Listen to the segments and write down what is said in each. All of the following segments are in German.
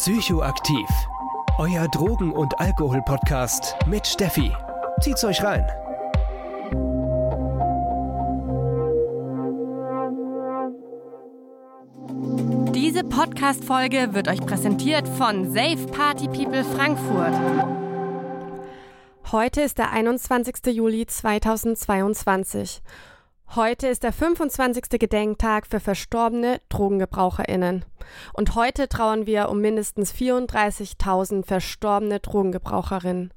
Psychoaktiv. Euer Drogen- und Alkohol-Podcast mit Steffi. Zieht's euch rein. Diese Podcast-Folge wird euch präsentiert von Safe Party People Frankfurt. Heute ist der 21. Juli 2022. Heute ist der 25. Gedenktag für verstorbene Drogengebraucherinnen. Und heute trauern wir um mindestens 34.000 verstorbene Drogengebraucherinnen.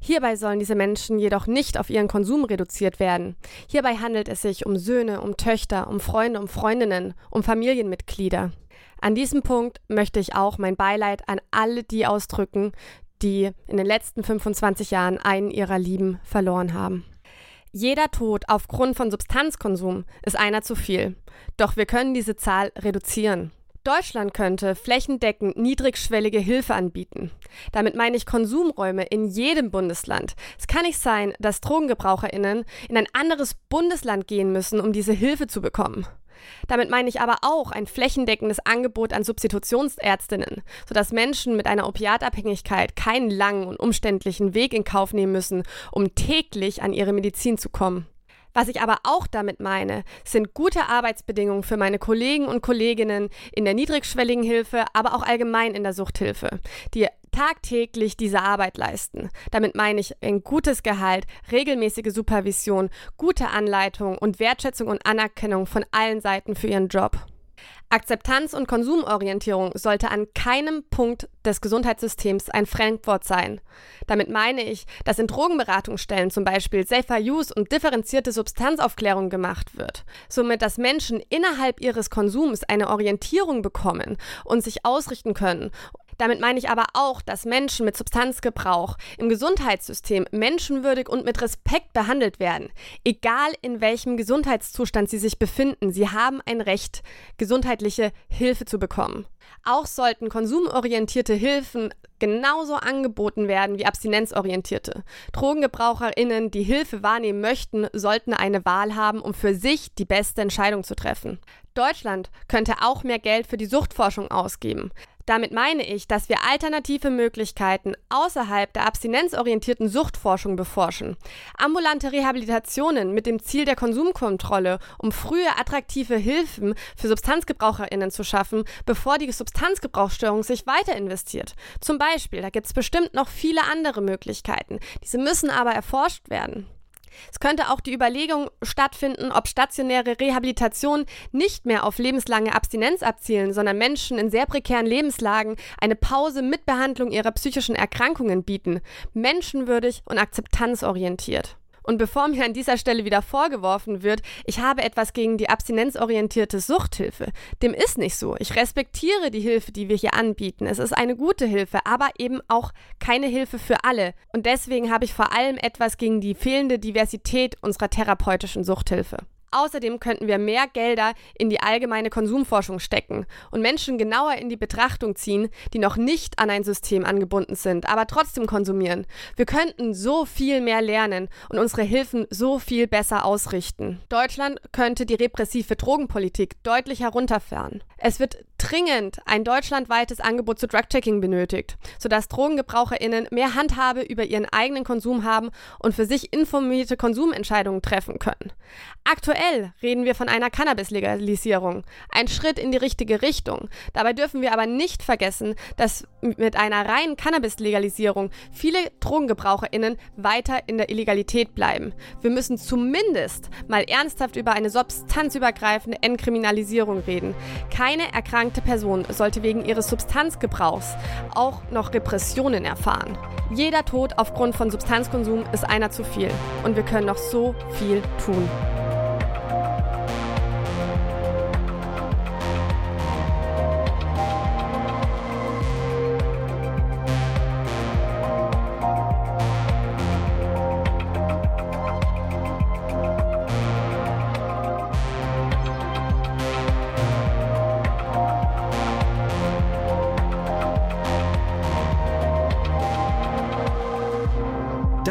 Hierbei sollen diese Menschen jedoch nicht auf ihren Konsum reduziert werden. Hierbei handelt es sich um Söhne, um Töchter, um Freunde, um Freundinnen, um Familienmitglieder. An diesem Punkt möchte ich auch mein Beileid an alle die ausdrücken, die in den letzten 25 Jahren einen ihrer Lieben verloren haben. Jeder Tod aufgrund von Substanzkonsum ist einer zu viel. Doch wir können diese Zahl reduzieren. Deutschland könnte flächendeckend niedrigschwellige Hilfe anbieten. Damit meine ich Konsumräume in jedem Bundesland. Es kann nicht sein, dass Drogengebraucherinnen in ein anderes Bundesland gehen müssen, um diese Hilfe zu bekommen. Damit meine ich aber auch ein flächendeckendes Angebot an Substitutionsärztinnen, sodass Menschen mit einer Opiatabhängigkeit keinen langen und umständlichen Weg in Kauf nehmen müssen, um täglich an ihre Medizin zu kommen. Was ich aber auch damit meine, sind gute Arbeitsbedingungen für meine Kollegen und Kolleginnen in der niedrigschwelligen Hilfe, aber auch allgemein in der Suchthilfe, die tagtäglich diese Arbeit leisten. Damit meine ich ein gutes Gehalt, regelmäßige Supervision, gute Anleitung und Wertschätzung und Anerkennung von allen Seiten für ihren Job. Akzeptanz und Konsumorientierung sollte an keinem Punkt des Gesundheitssystems ein Fremdwort sein. Damit meine ich, dass in Drogenberatungsstellen zum Beispiel Safer Use und differenzierte Substanzaufklärung gemacht wird. Somit, dass Menschen innerhalb ihres Konsums eine Orientierung bekommen und sich ausrichten können damit meine ich aber auch, dass Menschen mit Substanzgebrauch im Gesundheitssystem menschenwürdig und mit Respekt behandelt werden. Egal in welchem Gesundheitszustand sie sich befinden, sie haben ein Recht, gesundheitliche Hilfe zu bekommen. Auch sollten konsumorientierte Hilfen genauso angeboten werden wie abstinenzorientierte. Drogengebraucherinnen, die Hilfe wahrnehmen möchten, sollten eine Wahl haben, um für sich die beste Entscheidung zu treffen. Deutschland könnte auch mehr Geld für die Suchtforschung ausgeben. Damit meine ich, dass wir alternative Möglichkeiten außerhalb der abstinenzorientierten Suchtforschung beforschen. Ambulante Rehabilitationen mit dem Ziel der Konsumkontrolle, um frühe attraktive Hilfen für Substanzgebraucherinnen zu schaffen, bevor die Substanzgebrauchsstörung sich weiter investiert. Zum Beispiel, da gibt es bestimmt noch viele andere Möglichkeiten. Diese müssen aber erforscht werden. Es könnte auch die Überlegung stattfinden, ob stationäre Rehabilitation nicht mehr auf lebenslange Abstinenz abzielen, sondern Menschen in sehr prekären Lebenslagen eine Pause mit Behandlung ihrer psychischen Erkrankungen bieten, menschenwürdig und akzeptanzorientiert. Und bevor mir an dieser Stelle wieder vorgeworfen wird, ich habe etwas gegen die abstinenzorientierte Suchthilfe, dem ist nicht so. Ich respektiere die Hilfe, die wir hier anbieten. Es ist eine gute Hilfe, aber eben auch keine Hilfe für alle. Und deswegen habe ich vor allem etwas gegen die fehlende Diversität unserer therapeutischen Suchthilfe. Außerdem könnten wir mehr Gelder in die allgemeine Konsumforschung stecken und Menschen genauer in die Betrachtung ziehen, die noch nicht an ein System angebunden sind, aber trotzdem konsumieren. Wir könnten so viel mehr lernen und unsere Hilfen so viel besser ausrichten. Deutschland könnte die repressive Drogenpolitik deutlich herunterfahren. Es wird dringend ein deutschlandweites Angebot zu Drug-Checking benötigt, sodass DrogengebraucherInnen mehr Handhabe über ihren eigenen Konsum haben und für sich informierte Konsumentscheidungen treffen können. Aktuell reden wir von einer Cannabis-Legalisierung, ein Schritt in die richtige Richtung. Dabei dürfen wir aber nicht vergessen, dass mit einer reinen Cannabis-Legalisierung viele DrogengebraucherInnen weiter in der Illegalität bleiben. Wir müssen zumindest mal ernsthaft über eine substanzübergreifende Entkriminalisierung reden. Keine erkrankte Person sollte wegen ihres Substanzgebrauchs auch noch Repressionen erfahren. Jeder Tod aufgrund von Substanzkonsum ist einer zu viel und wir können noch so viel tun.